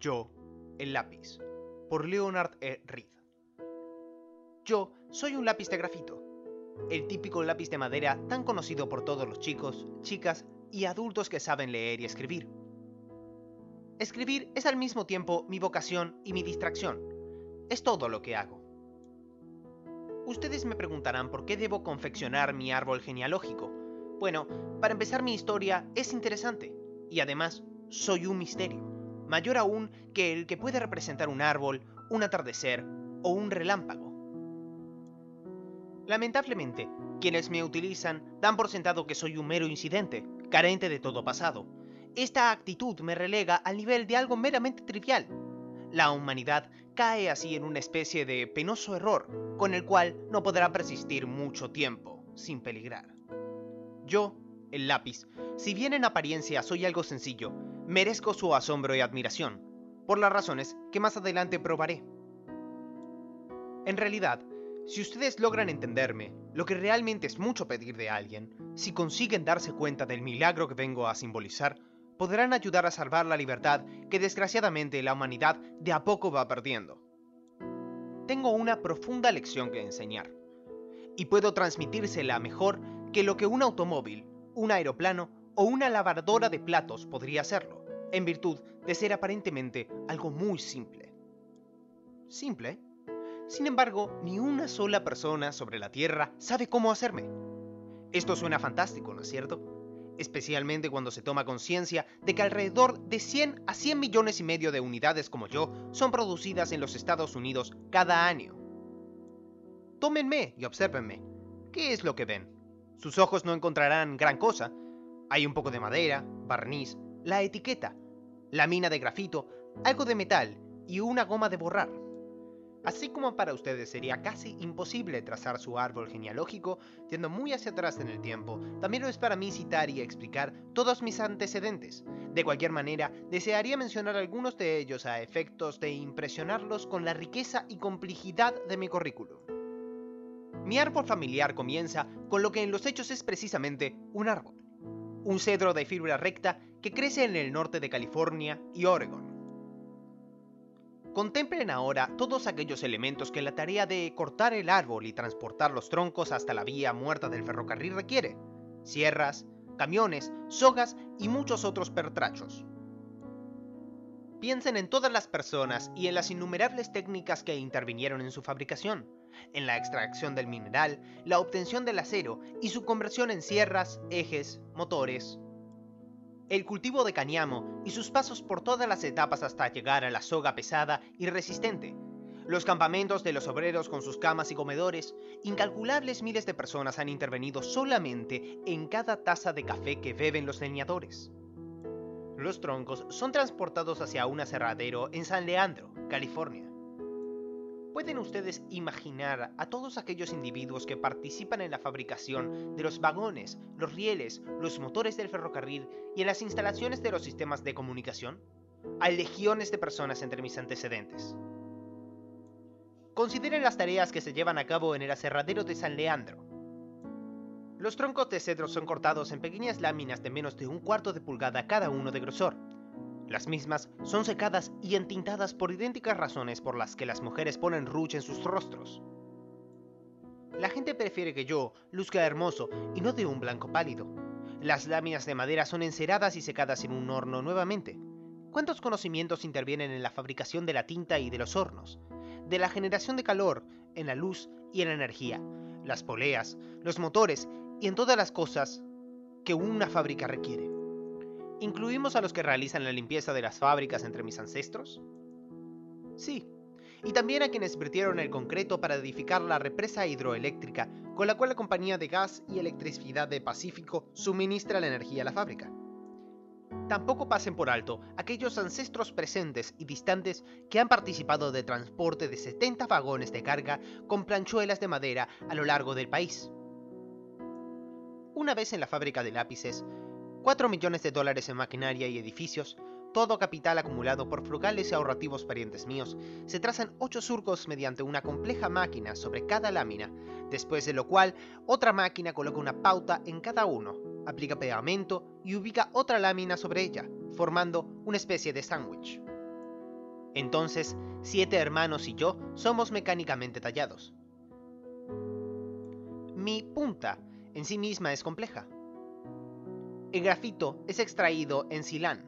Yo, el lápiz, por Leonard E. Reed. Yo soy un lápiz de grafito, el típico lápiz de madera tan conocido por todos los chicos, chicas y adultos que saben leer y escribir. Escribir es al mismo tiempo mi vocación y mi distracción. Es todo lo que hago. Ustedes me preguntarán por qué debo confeccionar mi árbol genealógico. Bueno, para empezar mi historia es interesante y además soy un misterio, mayor aún que el que puede representar un árbol, un atardecer o un relámpago. Lamentablemente, quienes me utilizan dan por sentado que soy un mero incidente, carente de todo pasado. Esta actitud me relega al nivel de algo meramente trivial. La humanidad cae así en una especie de penoso error, con el cual no podrá persistir mucho tiempo, sin peligrar. Yo, el lápiz, si bien en apariencia soy algo sencillo, merezco su asombro y admiración, por las razones que más adelante probaré. En realidad, si ustedes logran entenderme, lo que realmente es mucho pedir de alguien, si consiguen darse cuenta del milagro que vengo a simbolizar, podrán ayudar a salvar la libertad que desgraciadamente la humanidad de a poco va perdiendo. Tengo una profunda lección que enseñar, y puedo transmitírsela mejor que lo que un automóvil, un aeroplano o una lavadora de platos podría hacerlo, en virtud de ser aparentemente algo muy simple. ¿Simple? Sin embargo, ni una sola persona sobre la Tierra sabe cómo hacerme. Esto suena fantástico, ¿no es cierto? Especialmente cuando se toma conciencia de que alrededor de 100 a 100 millones y medio de unidades como yo son producidas en los Estados Unidos cada año. Tómenme y obsérvenme. ¿Qué es lo que ven? Sus ojos no encontrarán gran cosa, hay un poco de madera, barniz, la etiqueta, la mina de grafito, algo de metal y una goma de borrar. Así como para ustedes sería casi imposible trazar su árbol genealógico yendo muy hacia atrás en el tiempo, también lo es para mí citar y explicar todos mis antecedentes. De cualquier manera, desearía mencionar algunos de ellos a efectos de impresionarlos con la riqueza y complejidad de mi currículum. Mi árbol familiar comienza con lo que en los hechos es precisamente un árbol un cedro de fibra recta que crece en el norte de California y Oregon. Contemplen ahora todos aquellos elementos que la tarea de cortar el árbol y transportar los troncos hasta la vía muerta del ferrocarril requiere. Sierras, camiones, sogas y muchos otros pertrachos. Piensen en todas las personas y en las innumerables técnicas que intervinieron en su fabricación, en la extracción del mineral, la obtención del acero y su conversión en sierras, ejes, motores. El cultivo de cañamo y sus pasos por todas las etapas hasta llegar a la soga pesada y resistente. Los campamentos de los obreros con sus camas y comedores, incalculables miles de personas han intervenido solamente en cada taza de café que beben los leñadores. Los troncos son transportados hacia un aserradero en San Leandro, California. ¿Pueden ustedes imaginar a todos aquellos individuos que participan en la fabricación de los vagones, los rieles, los motores del ferrocarril y en las instalaciones de los sistemas de comunicación? Hay legiones de personas entre mis antecedentes. Consideren las tareas que se llevan a cabo en el aserradero de San Leandro. Los troncos de cedro son cortados en pequeñas láminas de menos de un cuarto de pulgada cada uno de grosor, las mismas son secadas y entintadas por idénticas razones por las que las mujeres ponen rouge en sus rostros. La gente prefiere que yo luzca hermoso y no de un blanco pálido. Las láminas de madera son enceradas y secadas en un horno nuevamente. ¿Cuántos conocimientos intervienen en la fabricación de la tinta y de los hornos? De la generación de calor, en la luz y en la energía, las poleas, los motores y en todas las cosas que una fábrica requiere. ¿Incluimos a los que realizan la limpieza de las fábricas entre mis ancestros? Sí, y también a quienes vertieron el concreto para edificar la represa hidroeléctrica con la cual la compañía de gas y electricidad de Pacífico suministra la energía a la fábrica. Tampoco pasen por alto aquellos ancestros presentes y distantes que han participado de transporte de 70 vagones de carga con planchuelas de madera a lo largo del país. Una vez en la fábrica de lápices, 4 millones de dólares en maquinaria y edificios, todo capital acumulado por frugales y ahorrativos parientes míos, se trazan 8 surcos mediante una compleja máquina sobre cada lámina, después de lo cual otra máquina coloca una pauta en cada uno, aplica pegamento y ubica otra lámina sobre ella, formando una especie de sándwich. Entonces, siete hermanos y yo somos mecánicamente tallados. Mi punta en sí misma es compleja. El grafito es extraído en Silán.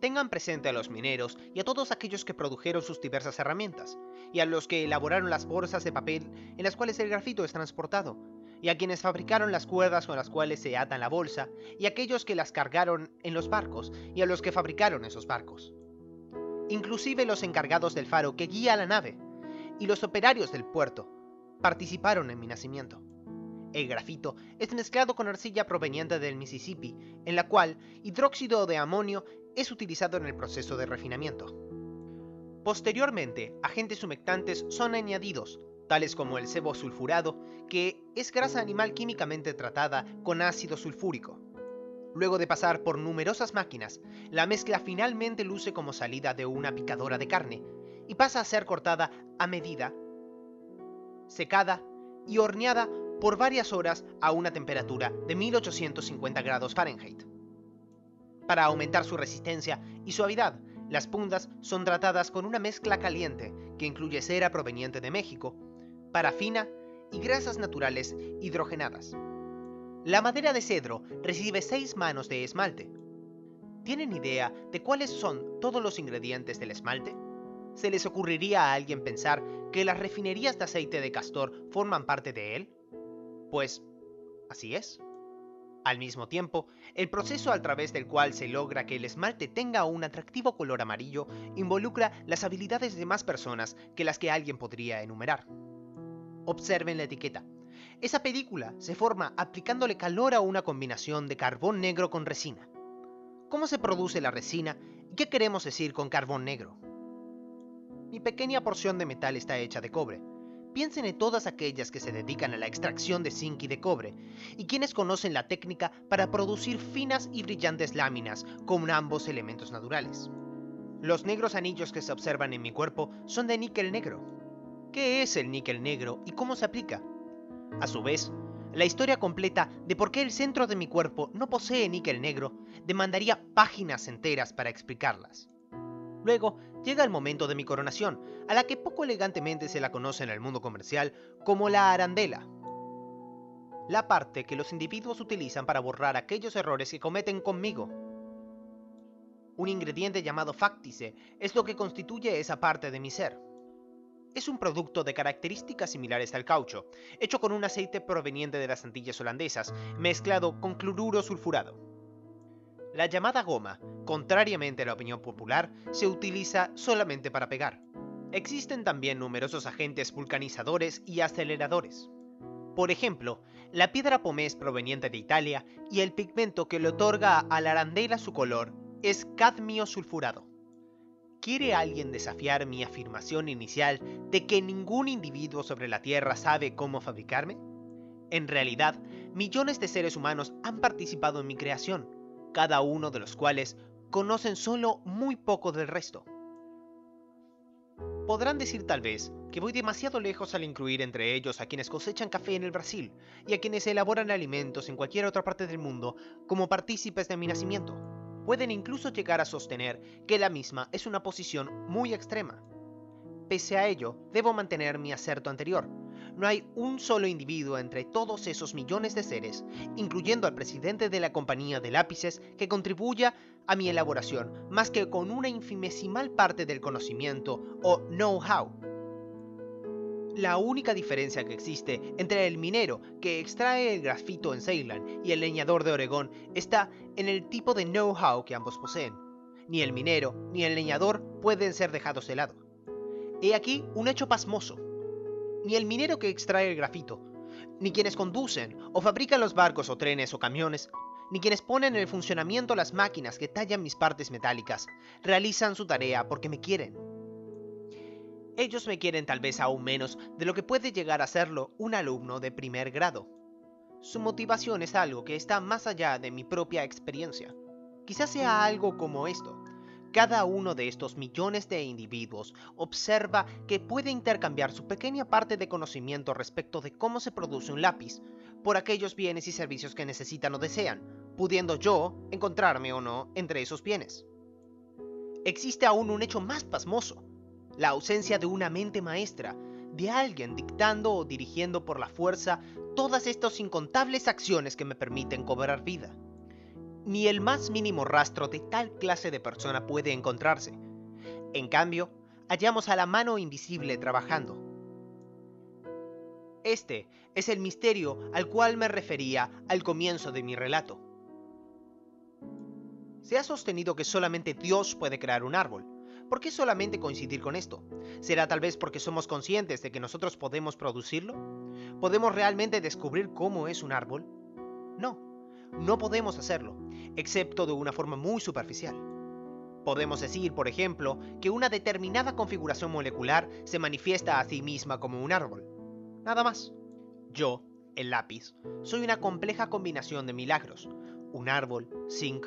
Tengan presente a los mineros y a todos aquellos que produjeron sus diversas herramientas, y a los que elaboraron las bolsas de papel en las cuales el grafito es transportado, y a quienes fabricaron las cuerdas con las cuales se atan la bolsa, y a aquellos que las cargaron en los barcos, y a los que fabricaron esos barcos. Inclusive los encargados del faro que guía la nave, y los operarios del puerto, participaron en mi nacimiento. El grafito es mezclado con arcilla proveniente del Mississippi, en la cual hidróxido de amonio es utilizado en el proceso de refinamiento. Posteriormente, agentes humectantes son añadidos, tales como el sebo sulfurado, que es grasa animal químicamente tratada con ácido sulfúrico. Luego de pasar por numerosas máquinas, la mezcla finalmente luce como salida de una picadora de carne y pasa a ser cortada a medida, secada y horneada por varias horas a una temperatura de 1850 grados Fahrenheit. Para aumentar su resistencia y suavidad, las puntas son tratadas con una mezcla caliente que incluye cera proveniente de México, parafina y grasas naturales hidrogenadas. La madera de cedro recibe 6 manos de esmalte. ¿Tienen idea de cuáles son todos los ingredientes del esmalte? ¿Se les ocurriría a alguien pensar que las refinerías de aceite de castor forman parte de él? Pues, así es. Al mismo tiempo, el proceso a través del cual se logra que el esmalte tenga un atractivo color amarillo involucra las habilidades de más personas que las que alguien podría enumerar. Observen la etiqueta. Esa película se forma aplicándole calor a una combinación de carbón negro con resina. ¿Cómo se produce la resina y qué queremos decir con carbón negro? Mi pequeña porción de metal está hecha de cobre, Piensen en todas aquellas que se dedican a la extracción de zinc y de cobre, y quienes conocen la técnica para producir finas y brillantes láminas con ambos elementos naturales. Los negros anillos que se observan en mi cuerpo son de níquel negro. ¿Qué es el níquel negro y cómo se aplica? A su vez, la historia completa de por qué el centro de mi cuerpo no posee níquel negro demandaría páginas enteras para explicarlas. Luego llega el momento de mi coronación, a la que poco elegantemente se la conoce en el mundo comercial como la arandela. La parte que los individuos utilizan para borrar aquellos errores que cometen conmigo. Un ingrediente llamado factice es lo que constituye esa parte de mi ser. Es un producto de características similares al caucho, hecho con un aceite proveniente de las Antillas holandesas, mezclado con cloruro sulfurado. La llamada goma, contrariamente a la opinión popular, se utiliza solamente para pegar. Existen también numerosos agentes vulcanizadores y aceleradores. Por ejemplo, la piedra pomés proveniente de Italia y el pigmento que le otorga a la arandela su color es cadmio sulfurado. ¿Quiere alguien desafiar mi afirmación inicial de que ningún individuo sobre la Tierra sabe cómo fabricarme? En realidad, millones de seres humanos han participado en mi creación, cada uno de los cuales conocen solo muy poco del resto. Podrán decir tal vez que voy demasiado lejos al incluir entre ellos a quienes cosechan café en el Brasil y a quienes elaboran alimentos en cualquier otra parte del mundo como partícipes de mi nacimiento. Pueden incluso llegar a sostener que la misma es una posición muy extrema. Pese a ello, debo mantener mi acerto anterior, no hay un solo individuo entre todos esos millones de seres, incluyendo al presidente de la compañía de lápices, que contribuya a mi elaboración más que con una infimesimal parte del conocimiento o know-how. La única diferencia que existe entre el minero que extrae el grafito en Ceylan y el leñador de Oregón está en el tipo de know-how que ambos poseen. Ni el minero ni el leñador pueden ser dejados de lado. He aquí un hecho pasmoso ni el minero que extrae el grafito, ni quienes conducen o fabrican los barcos o trenes o camiones, ni quienes ponen en funcionamiento las máquinas que tallan mis partes metálicas, realizan su tarea porque me quieren. Ellos me quieren tal vez aún menos de lo que puede llegar a serlo un alumno de primer grado. Su motivación es algo que está más allá de mi propia experiencia. Quizás sea algo como esto. Cada uno de estos millones de individuos observa que puede intercambiar su pequeña parte de conocimiento respecto de cómo se produce un lápiz por aquellos bienes y servicios que necesitan o desean, pudiendo yo encontrarme o no entre esos bienes. existe aún un hecho más pasmoso, la ausencia de una mente maestra, de alguien dictando o dirigiendo por la fuerza todas estas incontables acciones que me permiten cobrar vida. Ni el más mínimo rastro de tal clase de persona puede encontrarse. En cambio, hallamos a la mano invisible trabajando. Este es el misterio al cual me refería al comienzo de mi relato. Se ha sostenido que solamente Dios puede crear un árbol. ¿Por qué solamente coincidir con esto? ¿Será tal vez porque somos conscientes de que nosotros podemos producirlo? ¿Podemos realmente descubrir cómo es un árbol? No, no podemos hacerlo, excepto de una forma muy superficial. Podemos decir, por ejemplo, que una determinada configuración molecular se manifiesta a sí misma como un árbol. Nada más. Yo, el lápiz, soy una compleja combinación de milagros. Un árbol, zinc,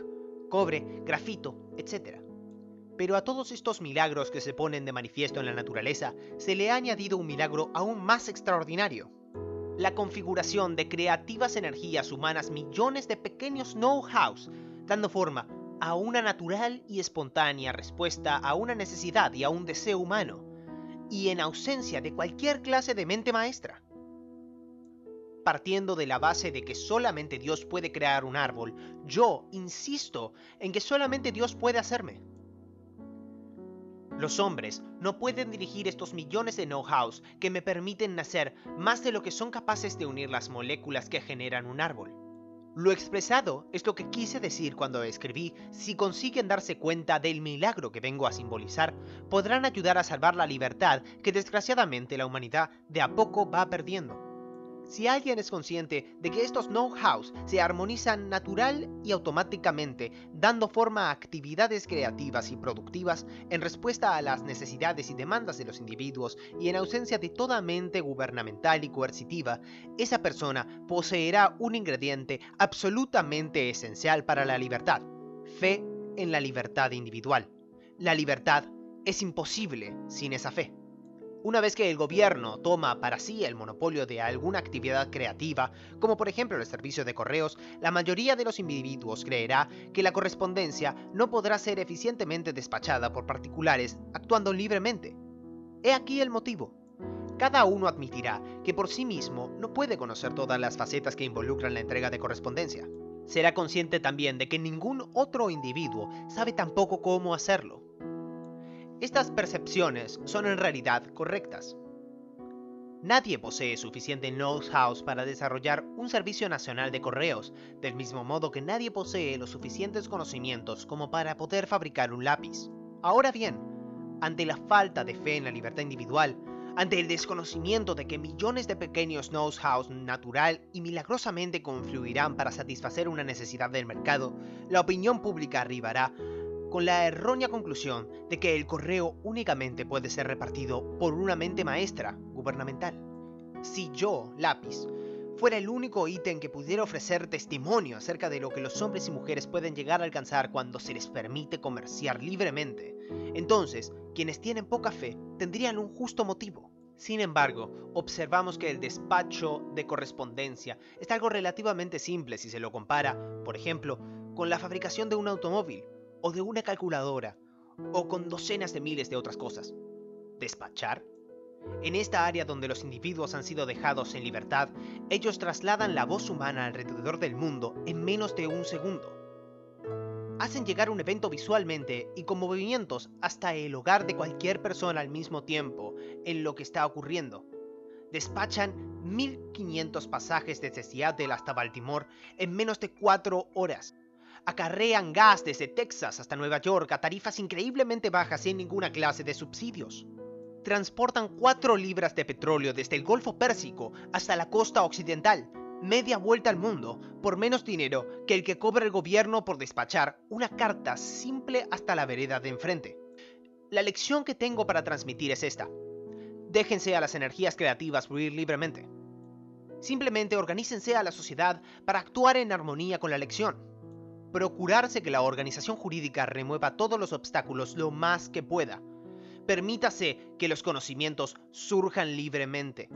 cobre, grafito, etc. Pero a todos estos milagros que se ponen de manifiesto en la naturaleza, se le ha añadido un milagro aún más extraordinario. La configuración de creativas energías humanas millones de pequeños know-hows, dando forma a una natural y espontánea respuesta a una necesidad y a un deseo humano, y en ausencia de cualquier clase de mente maestra. Partiendo de la base de que solamente Dios puede crear un árbol, yo insisto en que solamente Dios puede hacerme. Los hombres no pueden dirigir estos millones de know-hows que me permiten nacer más de lo que son capaces de unir las moléculas que generan un árbol. Lo expresado es lo que quise decir cuando escribí, si consiguen darse cuenta del milagro que vengo a simbolizar, podrán ayudar a salvar la libertad que desgraciadamente la humanidad de a poco va perdiendo. Si alguien es consciente de que estos know-hows se armonizan natural y automáticamente, dando forma a actividades creativas y productivas en respuesta a las necesidades y demandas de los individuos y en ausencia de toda mente gubernamental y coercitiva, esa persona poseerá un ingrediente absolutamente esencial para la libertad, fe en la libertad individual. La libertad es imposible sin esa fe. Una vez que el gobierno toma para sí el monopolio de alguna actividad creativa, como por ejemplo el servicio de correos, la mayoría de los individuos creerá que la correspondencia no podrá ser eficientemente despachada por particulares actuando libremente. He aquí el motivo. Cada uno admitirá que por sí mismo no puede conocer todas las facetas que involucran la entrega de correspondencia. Será consciente también de que ningún otro individuo sabe tampoco cómo hacerlo. Estas percepciones son en realidad correctas. Nadie posee suficiente know-how para desarrollar un servicio nacional de correos, del mismo modo que nadie posee los suficientes conocimientos como para poder fabricar un lápiz. Ahora bien, ante la falta de fe en la libertad individual, ante el desconocimiento de que millones de pequeños know-hows natural y milagrosamente confluirán para satisfacer una necesidad del mercado, la opinión pública arribará con la errónea conclusión de que el correo únicamente puede ser repartido por una mente maestra gubernamental. Si yo, lápiz, fuera el único ítem que pudiera ofrecer testimonio acerca de lo que los hombres y mujeres pueden llegar a alcanzar cuando se les permite comerciar libremente, entonces quienes tienen poca fe tendrían un justo motivo. Sin embargo, observamos que el despacho de correspondencia es algo relativamente simple si se lo compara, por ejemplo, con la fabricación de un automóvil o de una calculadora, o con docenas de miles de otras cosas. ¿Despachar? En esta área donde los individuos han sido dejados en libertad, ellos trasladan la voz humana alrededor del mundo en menos de un segundo. Hacen llegar un evento visualmente y con movimientos hasta el hogar de cualquier persona al mismo tiempo en lo que está ocurriendo. Despachan 1500 pasajes desde Seattle hasta Baltimore en menos de 4 horas acarrean gas desde Texas hasta Nueva York a tarifas increíblemente bajas sin ninguna clase de subsidios. Transportan 4 libras de petróleo desde el Golfo Pérsico hasta la costa occidental, media vuelta al mundo, por menos dinero que el que cobra el gobierno por despachar una carta simple hasta la vereda de enfrente. La lección que tengo para transmitir es esta. Déjense a las energías creativas fluir libremente. Simplemente organícense a la sociedad para actuar en armonía con la lección procurarse que la organización jurídica remueva todos los obstáculos lo más que pueda. Permítase que los conocimientos surjan libremente.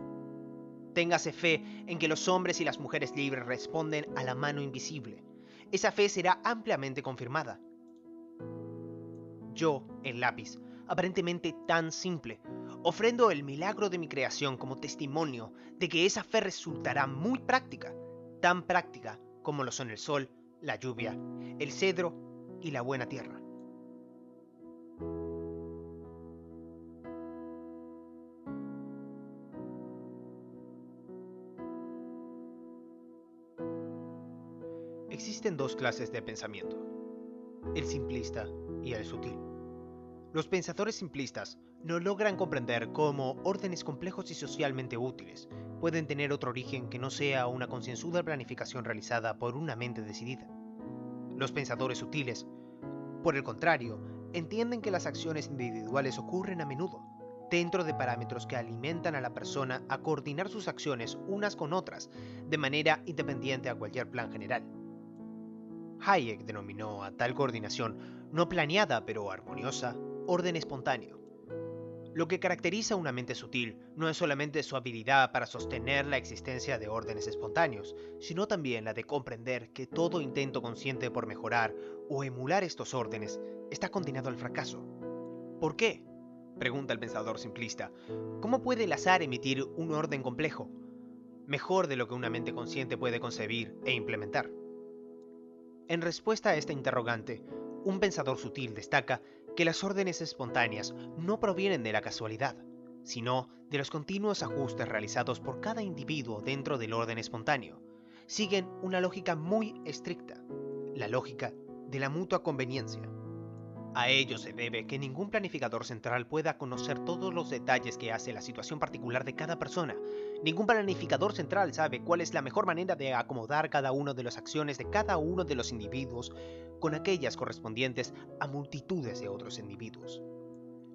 Téngase fe en que los hombres y las mujeres libres responden a la mano invisible. Esa fe será ampliamente confirmada. yo, el lápiz, aparentemente tan simple, ofrendo el milagro de mi creación como testimonio de que esa fe resultará muy práctica, tan práctica como lo son el sol, la lluvia, el cedro y la buena tierra. Existen dos clases de pensamiento, el simplista y el sutil. Los pensadores simplistas no logran comprender cómo órdenes complejos y socialmente útiles pueden tener otro origen que no sea una concienzuda planificación realizada por una mente decidida. Los pensadores sutiles, por el contrario, entienden que las acciones individuales ocurren a menudo, dentro de parámetros que alimentan a la persona a coordinar sus acciones unas con otras, de manera independiente a cualquier plan general. Hayek denominó a tal coordinación no planeada pero armoniosa orden espontáneo. Lo que caracteriza una mente sutil no es solamente su habilidad para sostener la existencia de órdenes espontáneos, sino también la de comprender que todo intento consciente por mejorar o emular estos órdenes está condenado al fracaso. ¿Por qué? Pregunta el pensador simplista. ¿Cómo puede el azar emitir un orden complejo? Mejor de lo que una mente consciente puede concebir e implementar. En respuesta a esta interrogante, un pensador sutil destaca que las órdenes espontáneas no provienen de la casualidad, sino de los continuos ajustes realizados por cada individuo dentro del orden espontáneo. Siguen una lógica muy estricta, la lógica de la mutua conveniencia. A ello se debe que ningún planificador central pueda conocer todos los detalles que hace la situación particular de cada persona. Ningún planificador central sabe cuál es la mejor manera de acomodar cada una de las acciones de cada uno de los individuos con aquellas correspondientes a multitudes de otros individuos.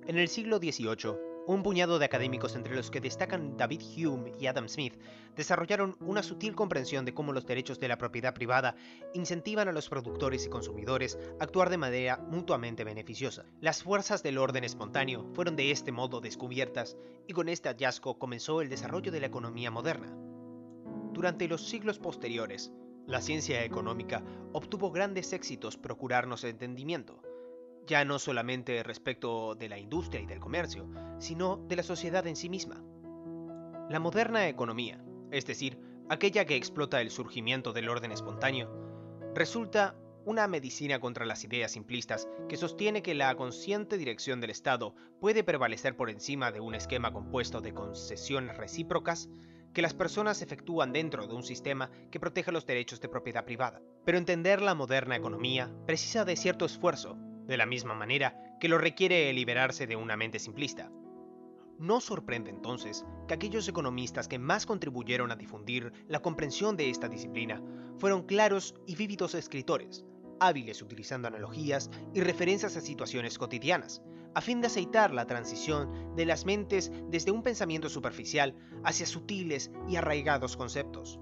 En el siglo XVIII, un puñado de académicos entre los que destacan David Hume y Adam Smith desarrollaron una sutil comprensión de cómo los derechos de la propiedad privada incentivan a los productores y consumidores a actuar de manera mutuamente beneficiosa. Las fuerzas del orden espontáneo fueron de este modo descubiertas y con este hallazgo comenzó el desarrollo de la economía moderna. Durante los siglos posteriores, la ciencia económica obtuvo grandes éxitos procurarnos entendimiento, ya no solamente respecto de la industria y del comercio, sino de la sociedad en sí misma. La moderna economía, es decir, aquella que explota el surgimiento del orden espontáneo, resulta una medicina contra las ideas simplistas que sostiene que la consciente dirección del Estado puede prevalecer por encima de un esquema compuesto de concesiones recíprocas que las personas efectúan dentro de un sistema que proteja los derechos de propiedad privada. Pero entender la moderna economía precisa de cierto esfuerzo de la misma manera que lo requiere liberarse de una mente simplista. No sorprende entonces que aquellos economistas que más contribuyeron a difundir la comprensión de esta disciplina fueron claros y vívidos escritores, hábiles utilizando analogías y referencias a situaciones cotidianas, a fin de aceitar la transición de las mentes desde un pensamiento superficial hacia sutiles y arraigados conceptos.